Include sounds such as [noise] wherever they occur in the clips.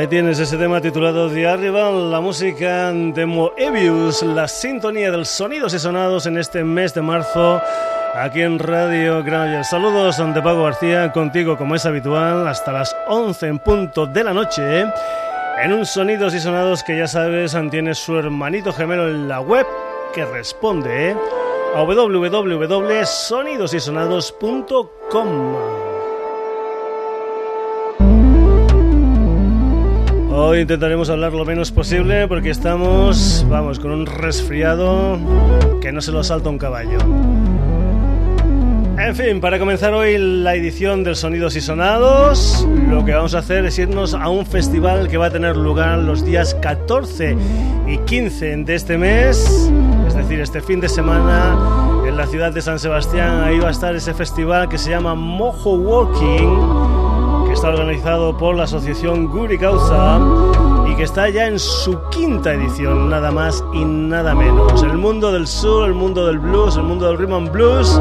Ahí tienes ese tema titulado De arriba, la música de Moebius, la sintonía de los sonidos y sonados en este mes de marzo aquí en Radio Granollers. Saludos de Pago García, contigo como es habitual hasta las 11 en punto de la noche en un Sonidos y Sonados que ya sabes tiene su hermanito gemelo en la web que responde a www.sonidosysonados.com. Hoy intentaremos hablar lo menos posible porque estamos, vamos, con un resfriado que no se lo salta un caballo. En fin, para comenzar hoy la edición del Sonidos y Sonados, lo que vamos a hacer es irnos a un festival que va a tener lugar los días 14 y 15 de este mes, es decir, este fin de semana en la ciudad de San Sebastián. Ahí va a estar ese festival que se llama Mojo Walking está organizado por la asociación Guri Causa y que está ya en su quinta edición, nada más y nada menos. El mundo del sur, el mundo del blues, el mundo del rhythm and blues,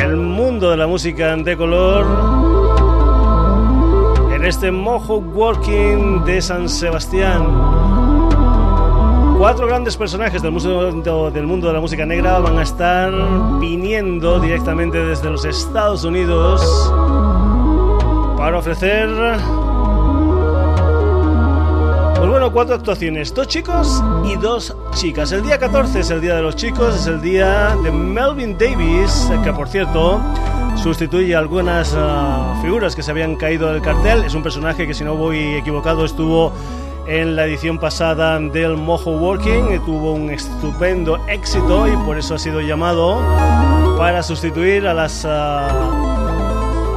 el mundo de la música de color. En este Mojo Walking de San Sebastián. Cuatro grandes personajes del mundo, del mundo de la música negra van a estar viniendo directamente desde los Estados Unidos para ofrecer pues bueno, cuatro actuaciones, dos chicos y dos chicas. El día 14 es el día de los chicos, es el día de Melvin Davis, que por cierto sustituye algunas ah, figuras que se habían caído del cartel. Es un personaje que si no voy equivocado estuvo en la edición pasada del Mojo Working, tuvo un estupendo éxito y por eso ha sido llamado para sustituir a las... Ah,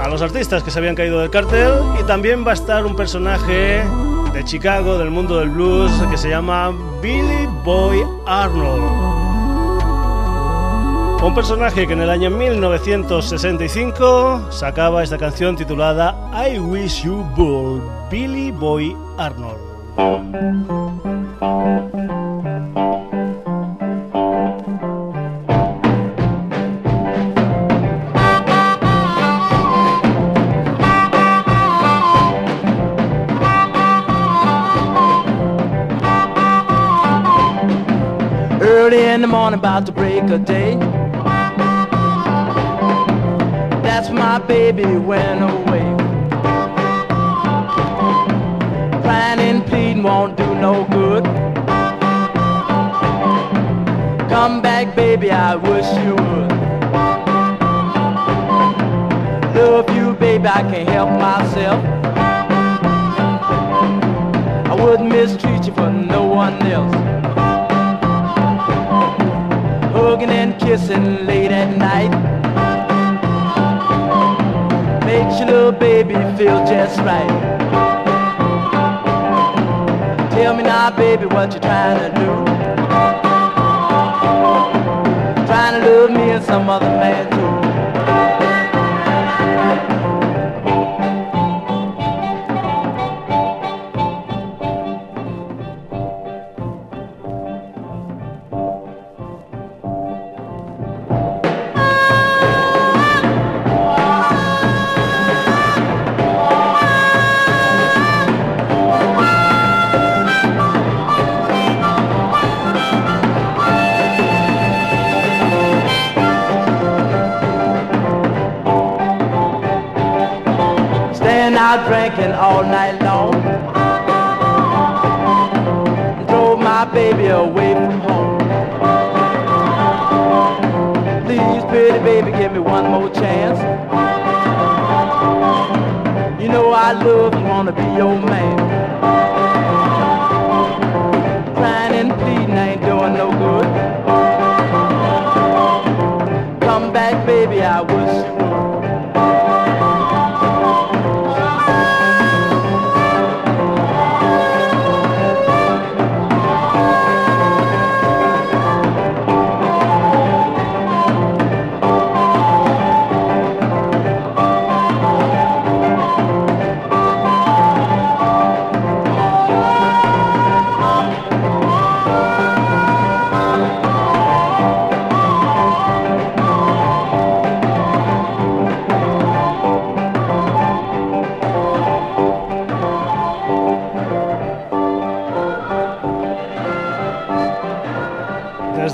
a los artistas que se habían caído del cartel y también va a estar un personaje de Chicago, del mundo del blues, que se llama Billy Boy Arnold. Un personaje que en el año 1965 sacaba esta canción titulada I Wish You Would, Billy Boy Arnold. In the morning about to break a day. That's my baby went away. Crying and pleading won't do no good. Come back, baby, I wish you would. Love you, baby, I can't help myself. I wouldn't mistreat you for no one else hugging and kissing late at night. Makes your little baby feel just right. Tell me now, baby, what you're trying to do? Trying to love me and some other man and wanna be your man.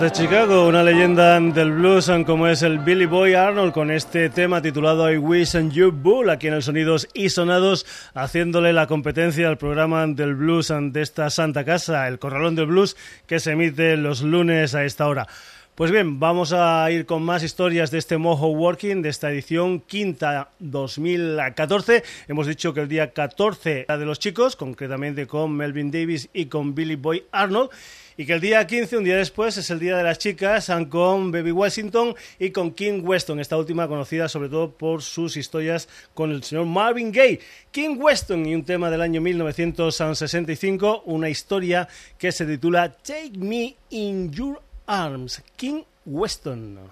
Desde Chicago, una leyenda del blues como es el Billy Boy Arnold con este tema titulado I Wish and You Bull aquí en el Sonidos y Sonados haciéndole la competencia al programa del blues de esta santa casa, el Corralón del Blues que se emite los lunes a esta hora. Pues bien, vamos a ir con más historias de este Mojo Working, de esta edición quinta 2014. Hemos dicho que el día 14 era de los chicos, concretamente con Melvin Davis y con Billy Boy Arnold. Y que el día 15, un día después, es el día de las chicas, con Baby Washington y con King Weston, esta última conocida sobre todo por sus historias con el señor Marvin Gaye. King Weston y un tema del año 1965, una historia que se titula Take Me in Your Arms, King Weston.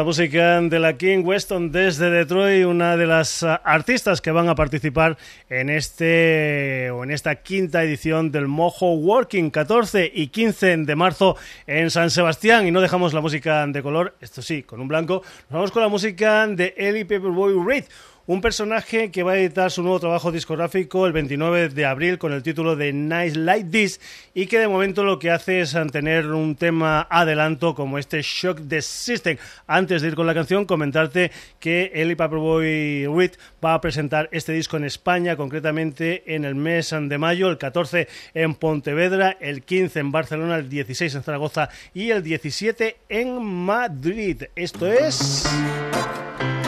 La música de la King Weston desde Detroit, una de las ah, artistas que van a participar en este o en esta quinta edición del Mojo Working 14 y 15 de marzo en San Sebastián. Y no dejamos la música de color, esto sí, con un blanco, nos vamos con la música de Ellie Paperboy Reid un personaje que va a editar su nuevo trabajo discográfico el 29 de abril con el título de Nice Like This y que de momento lo que hace es tener un tema adelanto como este Shock the System. Antes de ir con la canción, comentarte que Eli Paperboy Reed va a presentar este disco en España, concretamente en el mes de mayo, el 14 en Pontevedra, el 15 en Barcelona, el 16 en Zaragoza y el 17 en Madrid. Esto es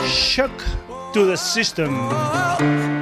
Shock to the system.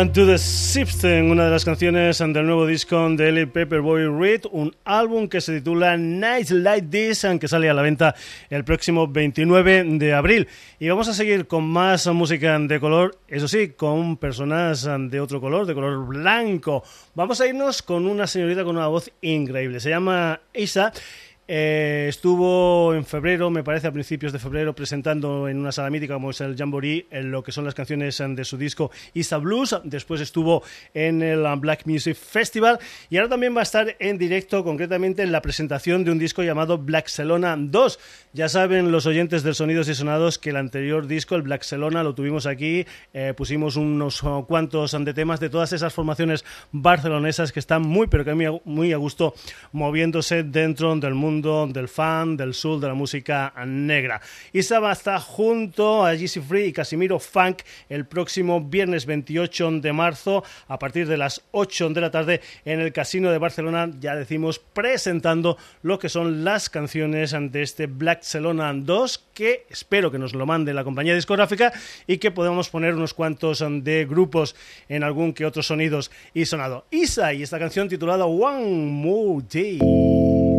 And to the Siften, una de las canciones del nuevo disco de Ellie Paperboy Reed, un álbum que se titula Nights Like This, que sale a la venta el próximo 29 de abril. Y vamos a seguir con más música de color, eso sí, con personas de otro color, de color blanco. Vamos a irnos con una señorita con una voz increíble, se llama Isa eh, estuvo en febrero, me parece a principios de febrero, presentando en una sala mítica como es el Jamboree, en lo que son las canciones de su disco Isa Blues. Después estuvo en el Black Music Festival y ahora también va a estar en directo, concretamente en la presentación de un disco llamado Black Selona 2. Ya saben los oyentes del Sonidos y Sonados que el anterior disco, el Black Selona, lo tuvimos aquí. Eh, pusimos unos cuantos de temas de todas esas formaciones barcelonesas que están muy, pero que muy a gusto moviéndose dentro del mundo del fan, del soul, de la música negra. Isa va a estar junto a GC Free y Casimiro Funk el próximo viernes 28 de marzo a partir de las 8 de la tarde en el Casino de Barcelona, ya decimos, presentando lo que son las canciones de este Black Celona 2 que espero que nos lo mande la compañía discográfica y que podamos poner unos cuantos de grupos en algún que otros sonidos y sonado. Isa y esta canción titulada One More Day.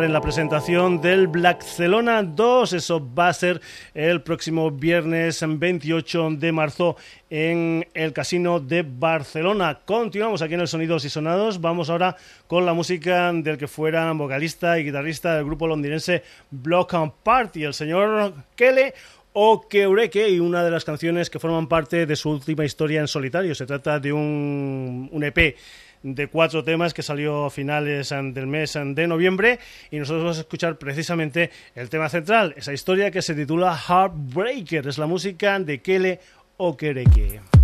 En la presentación del Blackcelona 2. Eso va a ser el próximo viernes 28 de marzo en el Casino de Barcelona. Continuamos aquí en el Sonidos y Sonados. Vamos ahora con la música del que fuera vocalista y guitarrista del grupo londinense Block and Party, el señor Kelly o y una de las canciones que forman parte de su última historia en solitario. Se trata de un EP de cuatro temas que salió a finales del mes de noviembre y nosotros vamos a escuchar precisamente el tema central, esa historia que se titula Heartbreaker, es la música de Kele Okereke.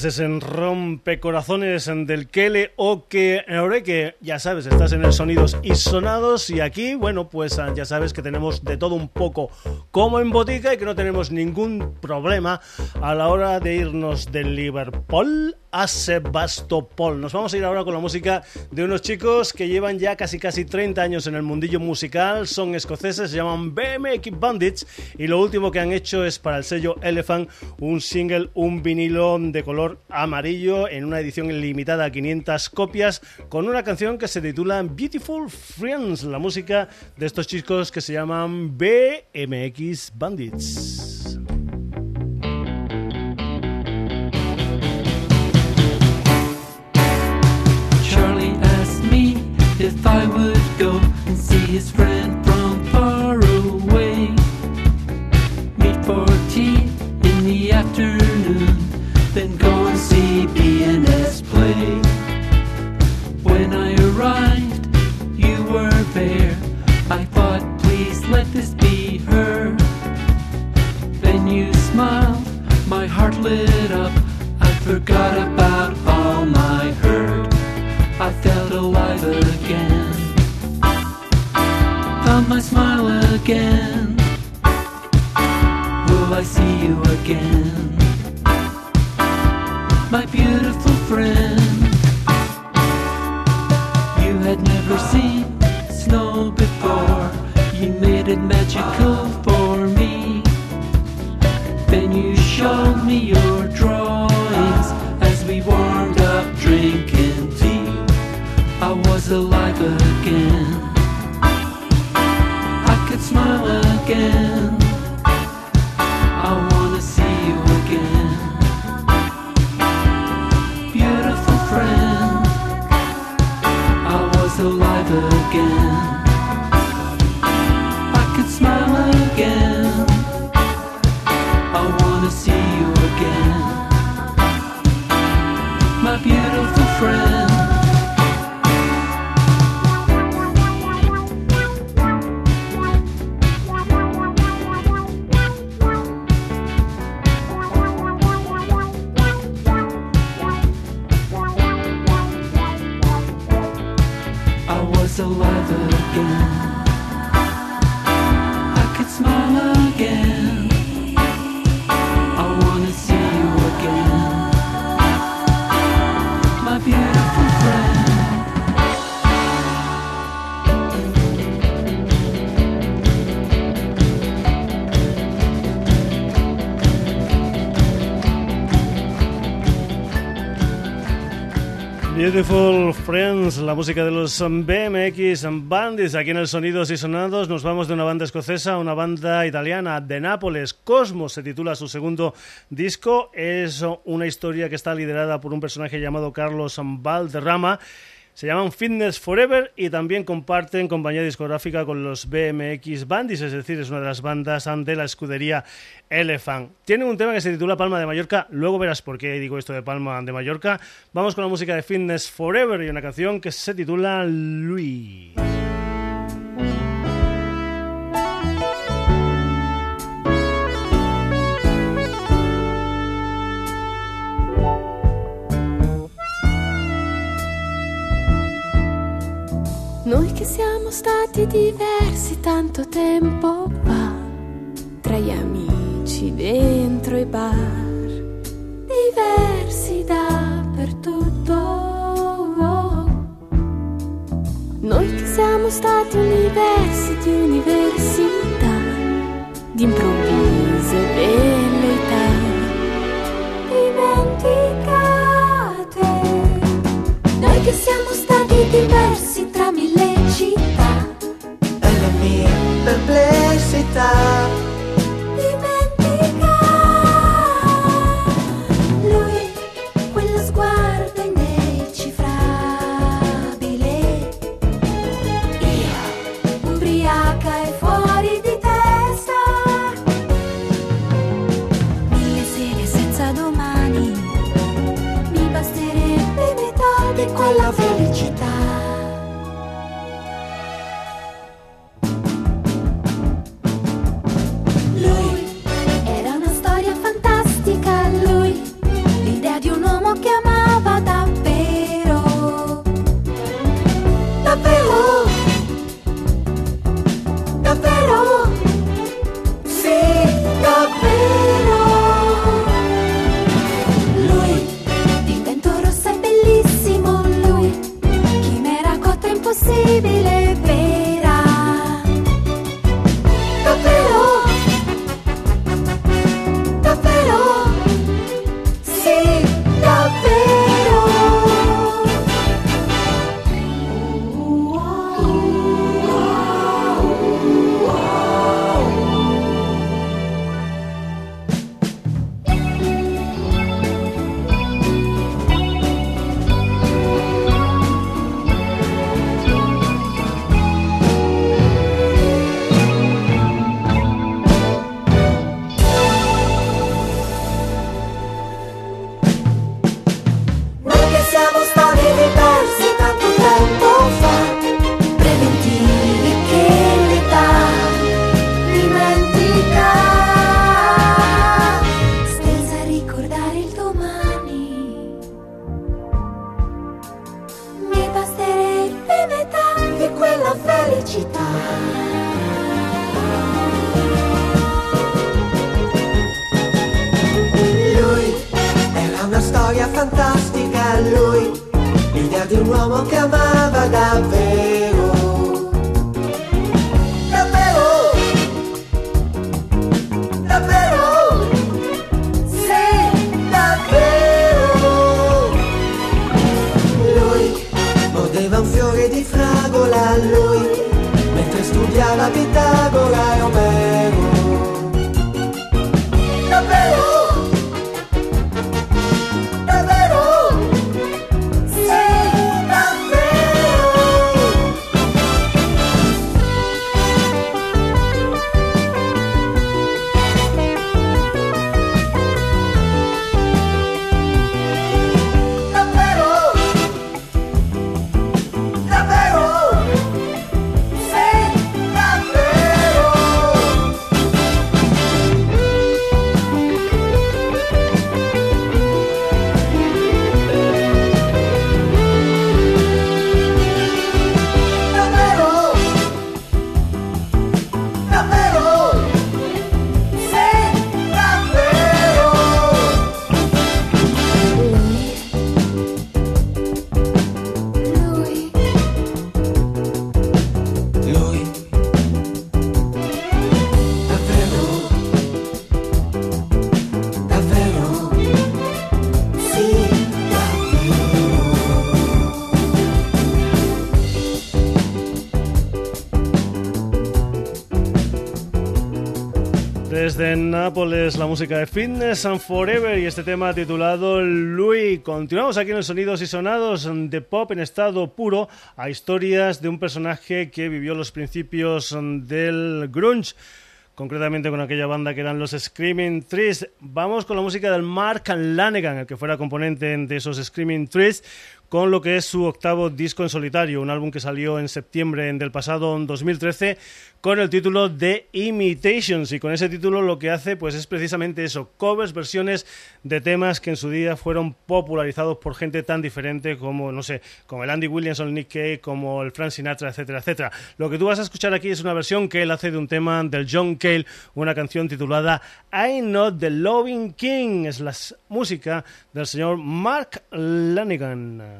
Tenías ese rompecorazones del Kele o que que ya sabes, estás en el Sonidos y Sonados y aquí, bueno, pues ah, ya sabes que tenemos de todo un poco como en botica y que no tenemos ningún problema a la hora de irnos de Liverpool a Sebastopol. Nos vamos a ir ahora con la música de unos chicos que llevan ya casi casi 30 años en el mundillo musical, son escoceses, se llaman BMX Bandits y lo último que han hecho es para el sello Elephant un single, un vinilo de color amarillo en una edición limitada a 500 copias con una canción que se titula Beautiful Friends, la música de estos chicos que se llaman BMX Bandits. If I would go and see his friend from far away. Meet for tea in the afternoon, then go and see BNS play. When I arrived, you were there. I thought, please let this be her. Then you smiled, my heart lit up. I forgot about all my hurt. Again. Will I see you again? My beautiful friend. You had never seen snow before. You made it magical for me. Then you showed me your Beautiful Friends, la música de los BMX Bandits, aquí en el Sonidos y Sonados. Nos vamos de una banda escocesa a una banda italiana de Nápoles. Cosmos se titula su segundo disco. Es una historia que está liderada por un personaje llamado Carlos Valderrama. Se llaman Fitness Forever y también comparten compañía discográfica con los BMX Bandits, es decir, es una de las bandas de la escudería Elephant. Tienen un tema que se titula Palma de Mallorca, luego verás por qué digo esto de Palma de Mallorca. Vamos con la música de Fitness Forever y una canción que se titula Louis. Noi che siamo stati diversi tanto tempo fa, tra gli amici dentro i bar, diversi dappertutto. Noi che siamo stati universi di università, di improvvise velleità, dimenticate. Noi che siamo diversi tra mille città, e le mie perplessità. Desde Nápoles, la música de Fitness and Forever y este tema titulado Louis. Continuamos aquí en los sonidos y sonados de pop en estado puro a historias de un personaje que vivió los principios del grunge. Concretamente con aquella banda que eran los Screaming Trees. Vamos con la música del Mark Lanegan, el que fuera componente de esos Screaming Trees, con lo que es su octavo disco en solitario, un álbum que salió en septiembre del pasado 2013 con el título de Imitations y con ese título lo que hace pues es precisamente eso, covers, versiones de temas que en su día fueron popularizados por gente tan diferente como, no sé, como el Andy Williams o el Nick Cave, como el Frank Sinatra, etcétera, etcétera. Lo que tú vas a escuchar aquí es una versión que él hace de un tema del John Cale, una canción titulada I Not the Loving King, es la música del señor Mark Lanigan.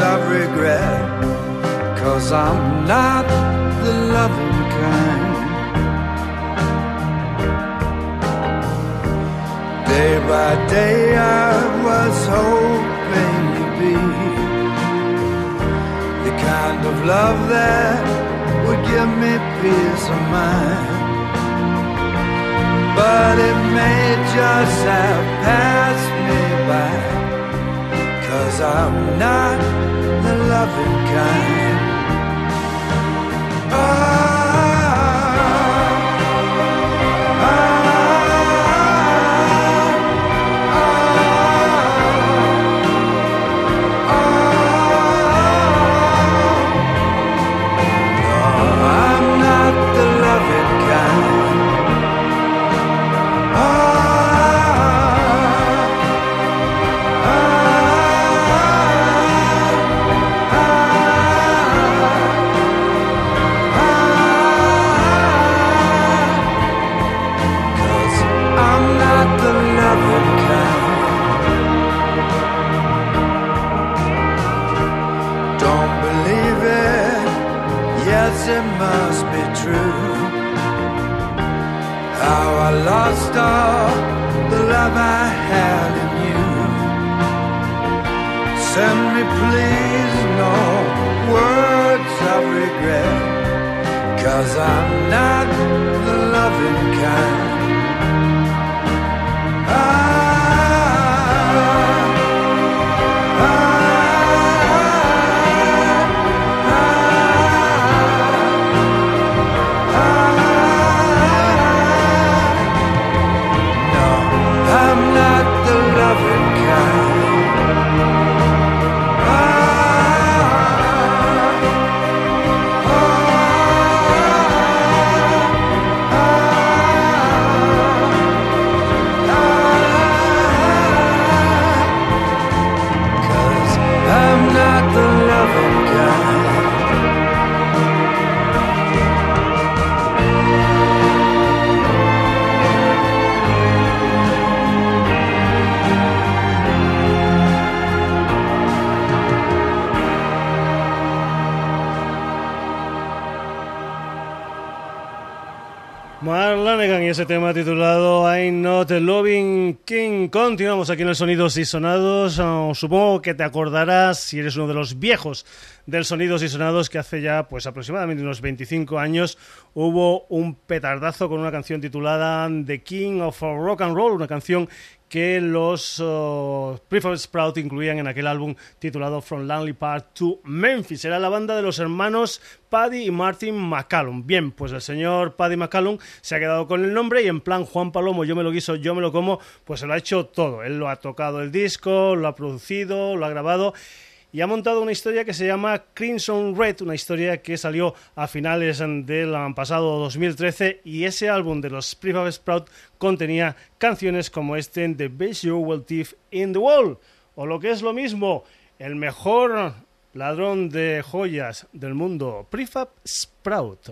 of regret, cause I'm not the loving kind. Day by day I was hoping to be the kind of love that would give me peace of mind. But it may just have passed me by, cause I'm not the loving kind. Ah, please, no words of regret. Cause I'm not the loving kind. Titulado I'm Not Loving King. Continuamos aquí en el Sonidos y Sonados. Oh, supongo que te acordarás, si eres uno de los viejos del Sonidos y Sonados, que hace ya pues aproximadamente unos 25 años hubo un petardazo con una canción titulada The King of Rock and Roll, una canción que los uh, Prefab Sprout incluían en aquel álbum titulado From Langley Park to Memphis. Era la banda de los hermanos Paddy y Martin McCallum. Bien, pues el señor Paddy McCallum se ha quedado con el nombre y en plan Juan Palomo, yo me lo guiso, yo me lo como, pues se lo ha hecho todo. Él lo ha tocado el disco, lo ha producido, lo ha grabado y ha montado una historia que se llama Crimson Red, una historia que salió a finales del pasado 2013 y ese álbum de los Prefab Sprout contenía canciones como este The Best Jewel Thief in the World o lo que es lo mismo, el mejor ladrón de joyas del mundo, Prefab Sprout.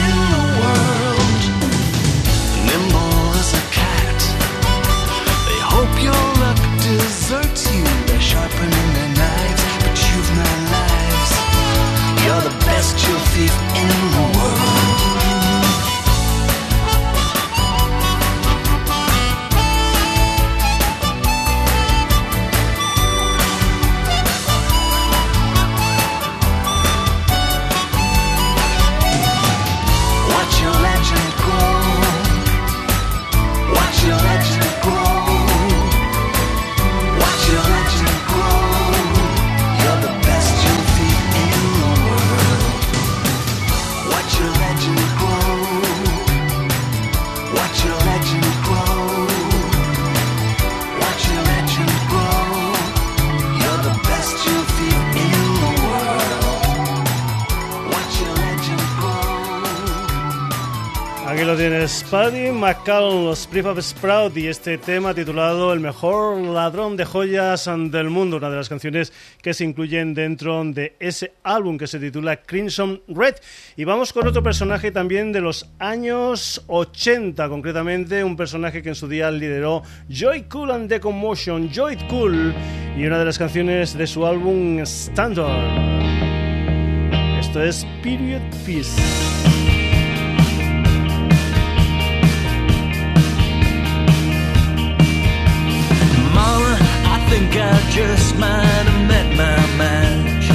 Paddy McCallum, los Prefab Sprout y este tema titulado El mejor ladrón de joyas del mundo, una de las canciones que se incluyen dentro de ese álbum que se titula Crimson Red. Y vamos con otro personaje también de los años 80, concretamente un personaje que en su día lideró Joy Cool and The Commotion, Joy Cool, y una de las canciones de su álbum Standard. Esto es Period Piece. I just might have met my match.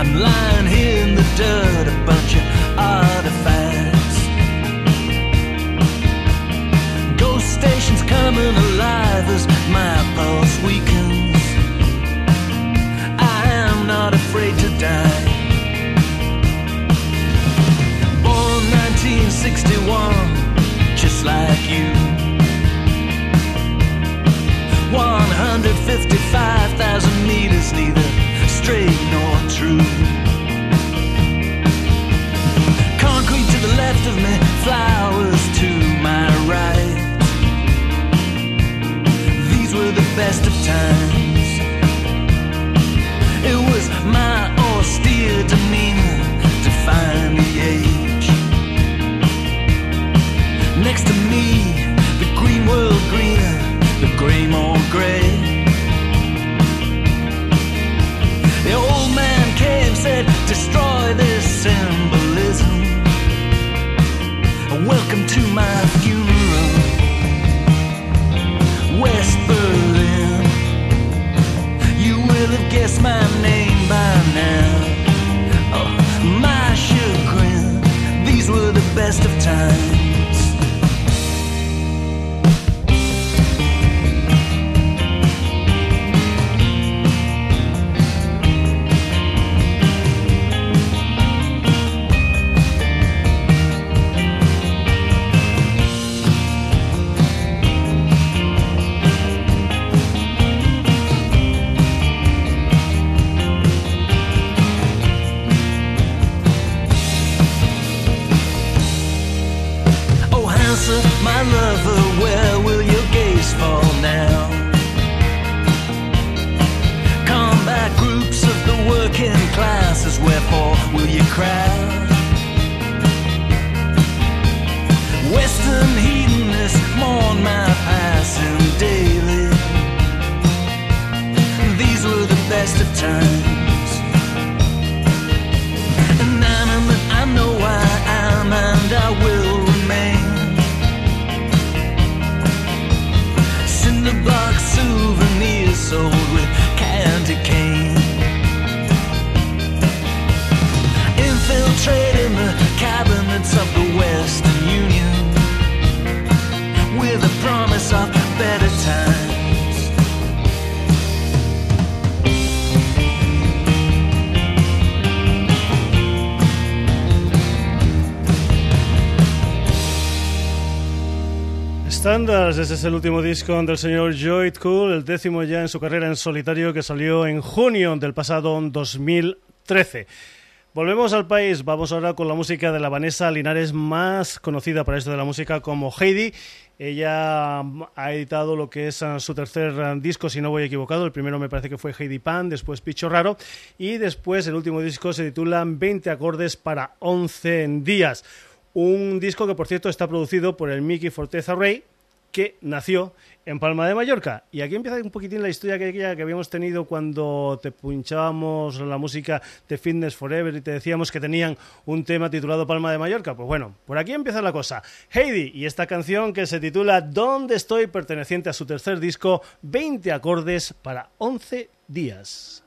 I'm lying here in the dirt, a bunch of artifacts. Ghost stations coming alive as my pulse weakens. Times. It was my austere demeanor to find the age. Next to me, the green world greener, the gray more gray. The old man came, said, destroy this symbolism. Welcome to my Standards, ese es el último disco del señor Joy Cool, el décimo ya en su carrera en solitario que salió en junio del pasado 2013. Volvemos al país, vamos ahora con la música de la Vanessa Linares, más conocida para esto de la música como Heidi. Ella ha editado lo que es uh, su tercer uh, disco, si no voy equivocado. El primero me parece que fue Heidi Pan, después Picho Raro. Y después el último disco se titula 20 acordes para 11 días. Un disco que, por cierto, está producido por el Mickey Forteza Rey, que nació en Palma de Mallorca. Y aquí empieza un poquitín la historia que, que habíamos tenido cuando te pinchábamos la música de Fitness Forever y te decíamos que tenían un tema titulado Palma de Mallorca. Pues bueno, por aquí empieza la cosa. Heidi y esta canción que se titula ¿Dónde estoy? perteneciente a su tercer disco, 20 acordes para 11 días.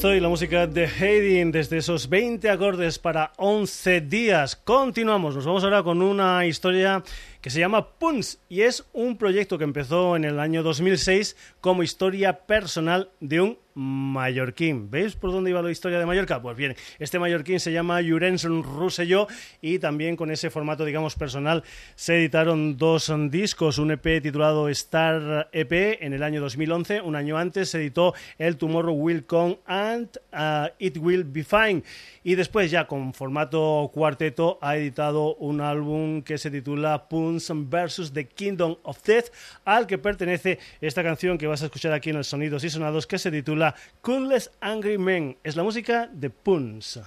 ¿Dónde estoy? La música de Haydn desde esos 20 acordes para 11 días. Continuamos, nos vamos ahora con una historia que se llama Puns y es un proyecto que empezó en el año 2006 como historia personal de un mallorquín. ¿Veis por dónde iba la historia de Mallorca? Pues bien, este mallorquín se llama Jurenson Rosselló y también con ese formato, digamos, personal se editaron dos discos, un EP titulado Star EP en el año 2011, un año antes se editó el Tomorrow Will Come and uh, It Will Be Fine y después ya con formato cuarteto ha editado un álbum que se titula Puns vs. The Kingdom of Death al que pertenece esta canción que vas a escuchar aquí en el Sonidos y Sonados que se titula Coolest Angry Men. Es la música de Puns.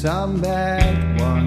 Some bad ones.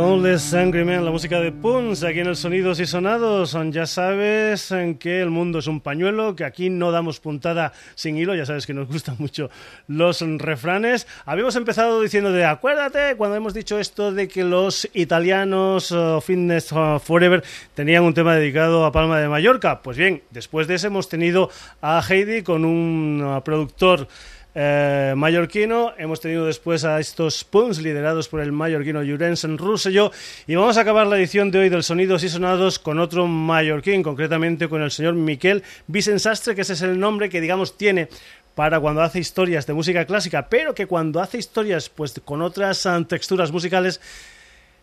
Con Les Angry Men, la música de Puns, aquí en el Sonidos y Sonados. Ya sabes en que el mundo es un pañuelo, que aquí no damos puntada sin hilo, ya sabes que nos [laughs] gustan mucho los refranes. Habíamos empezado diciendo de, acuérdate, cuando hemos dicho esto de que los italianos uh, Fitness uh, Forever tenían un tema dedicado a Palma de Mallorca. Pues bien, después de ese hemos tenido a Heidi con un uh, productor eh, mallorquino. Hemos tenido después a estos Puns liderados por el mallorquino Jurensen Rosselló y vamos a acabar la edición de hoy del Sonidos y Sonados con otro mallorquín, concretamente con el señor Miquel Vicensastre, que ese es el nombre que digamos tiene para cuando hace historias de música clásica, pero que cuando hace historias pues con otras ah, texturas musicales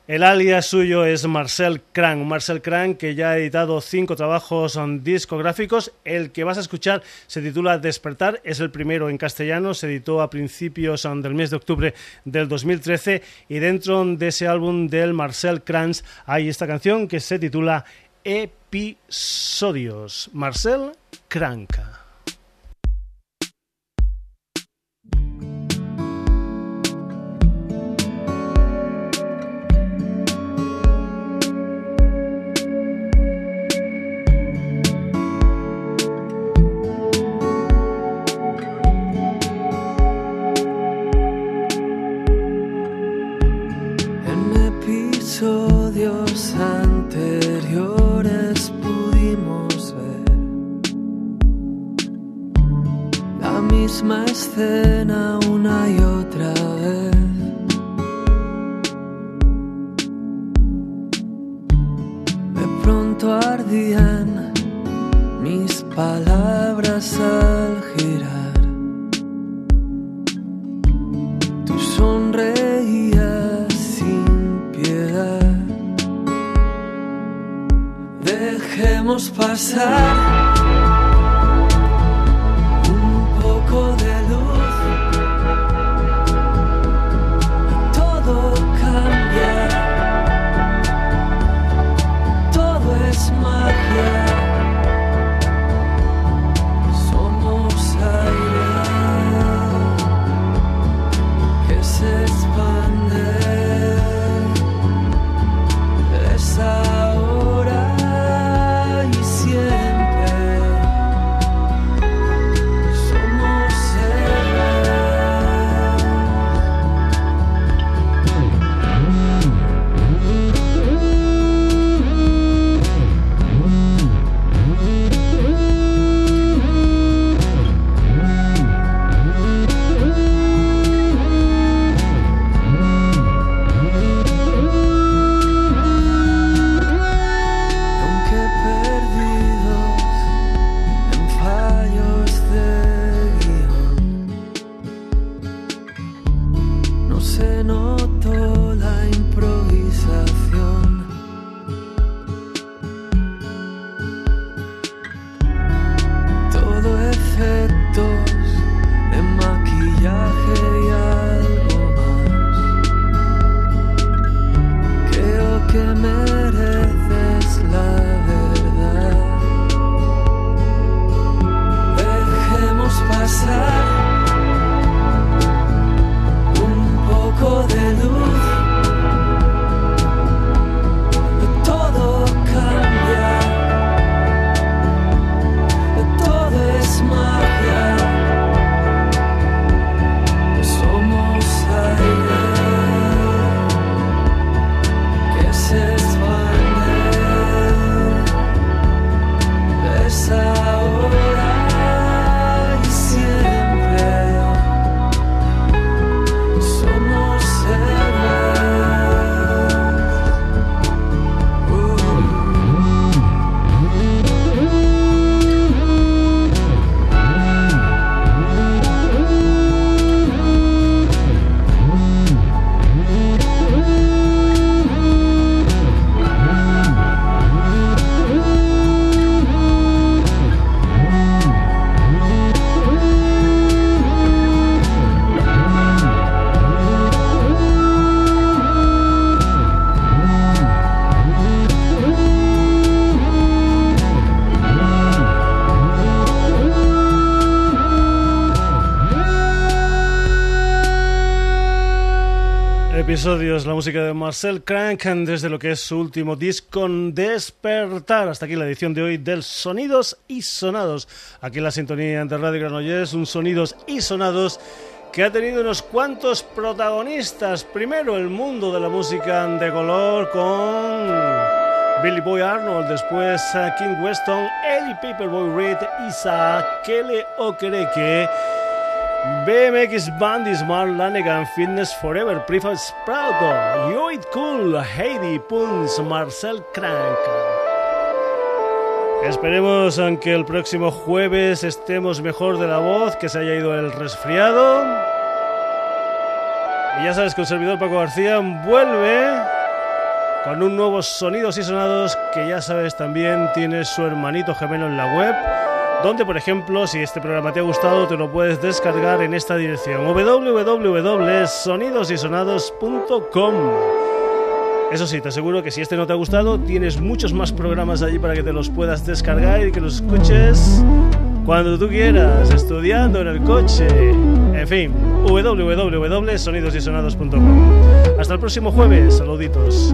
el alias suyo es Marcel Crank, Marcel Crank que ya ha editado cinco trabajos discográficos. El que vas a escuchar se titula Despertar, es el primero en castellano, se editó a principios del mes de octubre del 2013 y dentro de ese álbum del Marcel Crank hay esta canción que se titula Episodios. Marcel Crank. misma escena episodios la música de Marcel Crank desde lo que es su último disco Despertar. Hasta aquí la edición de hoy del Sonidos y Sonados. Aquí la sintonía de Radio Granollers, un Sonidos y Sonados que ha tenido unos cuantos protagonistas. Primero el mundo de la música de color con Billy Boy Arnold, después King Weston, Eddie Paperboy Reed, Isa, Kele Okereke BMX Bandy Smart Lanegan Fitness Forever Prefab Sprout You It Cool Heidi Puns Marcel Crank Esperemos aunque el próximo jueves estemos mejor de la voz, que se haya ido el resfriado. Y ya sabes que el servidor Paco García vuelve con un nuevo Sonidos y Sonados que ya sabes también tiene su hermanito gemelo en la web donde por ejemplo si este programa te ha gustado te lo puedes descargar en esta dirección www.sonidosysonados.com eso sí, te aseguro que si este no te ha gustado, tienes muchos más programas allí para que te los puedas descargar y que los escuches cuando tú quieras, estudiando en el coche. En fin, www.sonidosysonados.com. Hasta el próximo jueves, saluditos.